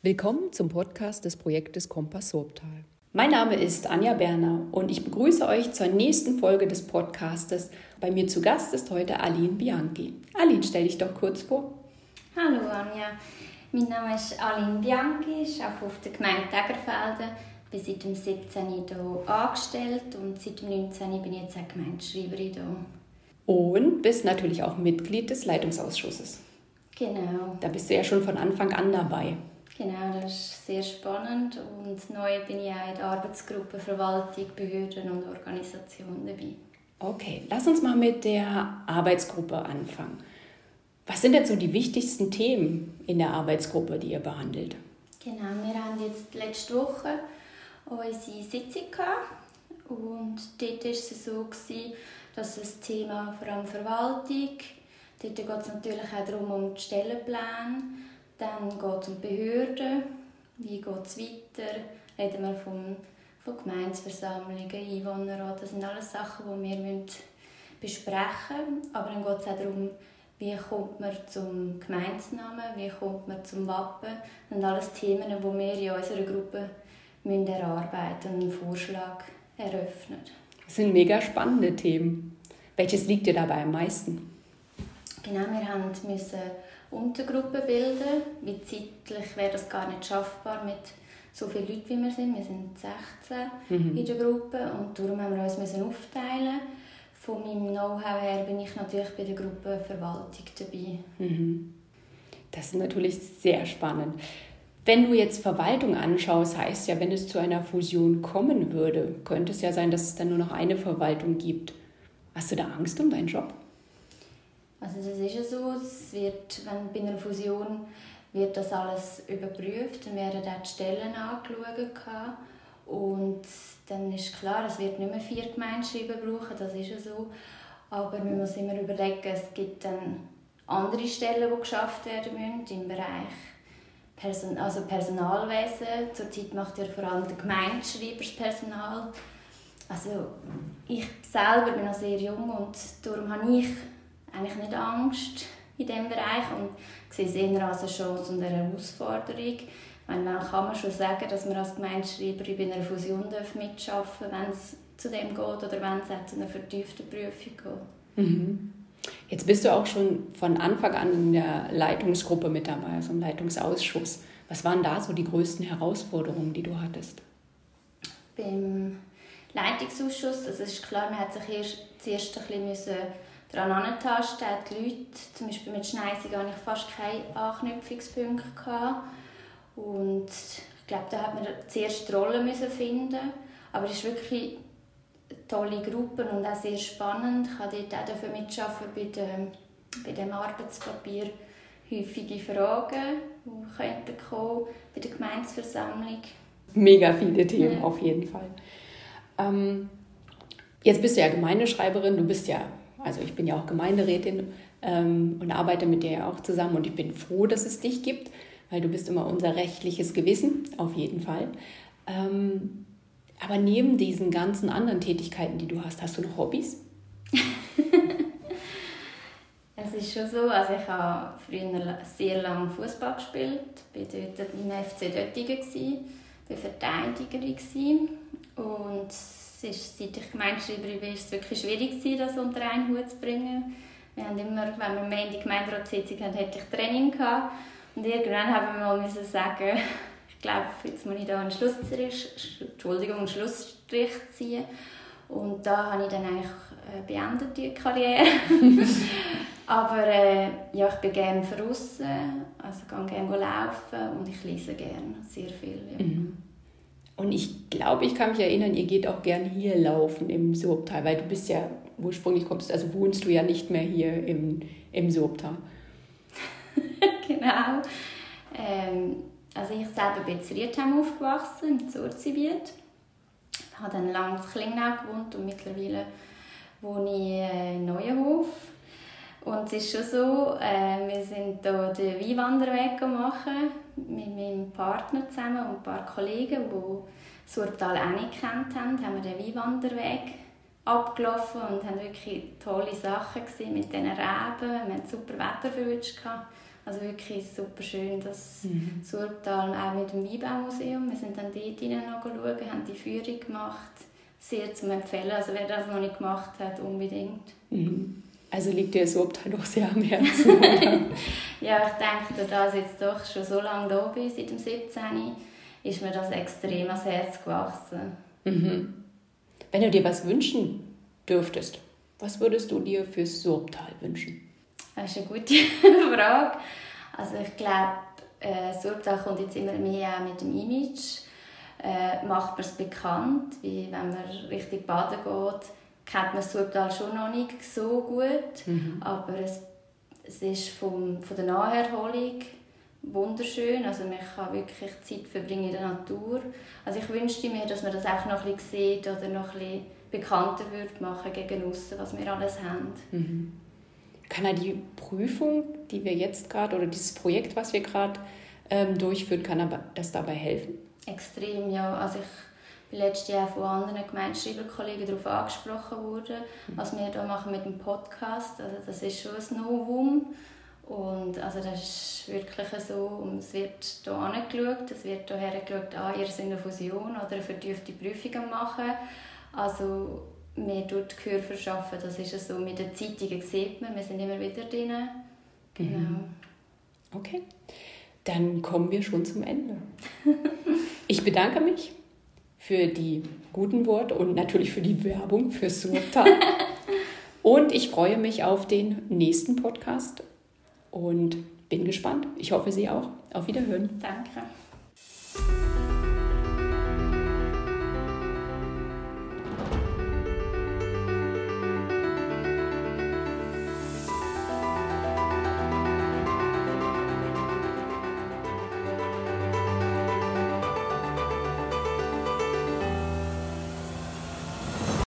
Willkommen zum Podcast des Projektes Kompass Sorbtal. Mein Name ist Anja Berner und ich begrüße euch zur nächsten Folge des Podcastes. Bei mir zu Gast ist heute Aline Bianchi. Aline, stell dich doch kurz vor. Hallo Anja, mein Name ist Aline Bianchi, ich arbeite auf der Gemeinde Degerfelden, bin seit dem 17. hier angestellt und seit dem 19. bin ich jetzt auch Gemeindeschreiberin hier. Und bist natürlich auch Mitglied des Leitungsausschusses. Genau. Da bist du ja schon von Anfang an dabei. Genau, das ist sehr spannend und neu bin ich auch in der Arbeitsgruppe Verwaltung, Behörden und Organisation dabei. Okay, lass uns mal mit der Arbeitsgruppe anfangen. Was sind denn so die wichtigsten Themen in der Arbeitsgruppe, die ihr behandelt? Genau, wir haben jetzt letzte Woche unsere Sitzung gehabt und dort war es so, dass das Thema vor allem Verwaltung, dort geht es natürlich auch darum, um die Stellenpläne, dann geht es um Behörden, wie geht es weiter, reden wir vom, von Gemeinsversammlungen, Einwohnerrat, das sind alles Sachen, die wir besprechen müssen. Aber dann geht es auch darum, wie kommt man zum Gemeinsnamen, wie kommt man zum Wappen. Das sind alles Themen, die wir in unserer Gruppe müssen erarbeiten und einen Vorschlag eröffnen. Das sind mega spannende Themen. Welches liegt dir dabei am meisten? Genau, wir mussten Untergruppen bilden, weil zeitlich wäre das gar nicht schaffbar mit so vielen Leuten, wie wir sind. Wir sind 16 mhm. in der Gruppe und darum haben wir uns aufteilen Von meinem Know-how her bin ich natürlich bei der Gruppe Verwaltung dabei. Mhm. Das ist natürlich sehr spannend. Wenn du jetzt Verwaltung anschaust, heißt ja, wenn es zu einer Fusion kommen würde, könnte es ja sein, dass es dann nur noch eine Verwaltung gibt. Hast du da Angst um deinen Job? Also das ist ja so, es wird, wenn bei einer Fusion wird das alles überprüft, dann werden auch die Stellen angeschaut und dann ist klar, es wird nicht mehr vier Gemeinschreiber brauchen, das ist ja so, aber man muss immer überlegen, es gibt dann andere Stellen, die geschafft werden müssen im Bereich Person also Personalwesen. Zurzeit macht ja vor allem der Gemeindeschreiber das Personal. Also ich selber bin noch sehr jung und darum habe ich eigentlich nicht Angst in diesem Bereich und sehe es eher als eine Chance und eine Herausforderung. Meine, dann kann man schon sagen, dass man als Gemeindeschreiber bei einer Fusion mitsarbeiten darf, wenn es zu dem geht oder wenn es zu einer vertieften Prüfung geht. Mhm. Jetzt bist du auch schon von Anfang an in der Leitungsgruppe mit dabei, also im Leitungsausschuss. Was waren da so die größten Herausforderungen, die du hattest? Beim Leitungsausschuss, es ist klar, man hat sich erst, zuerst ein bisschen daran antasten. Die Leute, zum Beispiel mit Schneisig, hatte ich fast keine Anknüpfungspunkte. Gehabt. Und ich glaube, da hat man zuerst die Rolle finden Aber es ist wirklich tolle Gruppen und auch sehr spannend. Ich durfte dort auch mitarbeiten bei dem, bei dem Arbeitspapier häufige Fragen, die könnten kommen bei der Gemeinsversammlung. Mega viele Themen ja. auf jeden Fall. Ähm, jetzt bist du ja Gemeindeschreiberin, du bist ja, also ich bin ja auch Gemeinderätin ähm, und arbeite mit dir ja auch zusammen und ich bin froh, dass es dich gibt, weil du bist immer unser rechtliches Gewissen, auf jeden Fall. Ähm, aber neben diesen ganzen anderen Tätigkeiten, die du hast, hast du noch Hobbys? es ist schon so, also ich habe früher sehr lange Fußball gespielt, war dort im FC Döttingen, war Verteidigerin und es ist, seit ich Gemeindeschreiberin bin, ist es wirklich schwierig das unter einen Hut zu bringen. Wir haben immer, wenn wir mehr in die Gemeinderatssitzung hatten, hatte ich Training gehabt und irgendwann haben wir mal sagen, ich glaube, jetzt muss ich da einen Schlussstrich, Entschuldigung, einen Schlussstrich ziehen. Und da habe ich dann eigentlich äh, beendet, die Karriere. Aber äh, ja, ich bin gerne draußen, also gehe gerne laufen und ich lese gerne sehr viel. Ja. Mhm. Und ich glaube, ich kann mich erinnern, ihr geht auch gerne hier laufen im Surbtal, weil du bist ja ursprünglich kommst, also wohnst du ja nicht mehr hier im, im Surbtal. genau. Ähm, also ich selber bin in Rietheim aufgewachsen, im Zurzibiet. Ich habe dann lange in Klingnau gewohnt und mittlerweile wohne ich äh, in Neuenhof. Und es ist schon so, äh, wir sind hier den Weinwanderweg machen mit meinem Partner zusammen und ein paar Kollegen, die Surtal auch nicht kennt haben, haben wir den Weinwanderweg abgelaufen und haben wirklich tolle Sachen gesehen mit diesen Reben. Wir hatten super Wetter verwünscht. Also wirklich super schön, das mhm. Surtal, auch mit dem Weinbaumuseum. Wir sind dann dort hinein schauen, haben die Führung gemacht. Sehr zu empfehlen, also wer das noch nicht gemacht hat, unbedingt. Mhm. Also liegt dir Surtal doch sehr am Herzen, Ja, ich denke, da ich jetzt doch schon so lange da bin, seit dem 17., ist mir das extrem ans Herz gewachsen. Mhm. Wenn du dir was wünschen dürftest, was würdest du dir für Surtal wünschen? Das ist eine gute Frage. Also ich glaube, äh, Surtal kommt jetzt immer mehr auch mit dem Image. Äh, macht man es bekannt, wie wenn man richtig baden geht, kennt man Surtal schon noch nicht so gut, mhm. aber es, es ist vom, von der Naherholung wunderschön. Also man kann wirklich Zeit verbringen in der Natur. Also ich wünschte mir, dass man das auch noch ein bisschen sieht oder noch ein bisschen bekannter wird machen gegen aussen, was wir alles haben. Mhm. Kann er die Prüfung, die wir jetzt gerade, oder dieses Projekt, was wir gerade ähm, durchführen, kann er das dabei helfen? Extrem, ja. Also ich bin letztes Jahr von anderen Gemeinschreiberkollegen darauf angesprochen worden, was wir hier machen mit dem Podcast. Also das ist schon ein Novum. Und also das ist wirklich so, und es wird hier angeschaut, es wird hier hergeschaut, ah, ihr seid eine Fusion oder eine vertiefte Prüfung machen. Also wir dort Gehör verschaffen, das ist so, mit den Zeitungen sieht man, wir sind immer wieder drin. Genau. Mhm. Okay, dann kommen wir schon zum Ende. ich bedanke mich für die guten Worte und natürlich für die Werbung für Surta. und ich freue mich auf den nächsten Podcast und bin gespannt. Ich hoffe, Sie auch. Auf Wiederhören. Danke.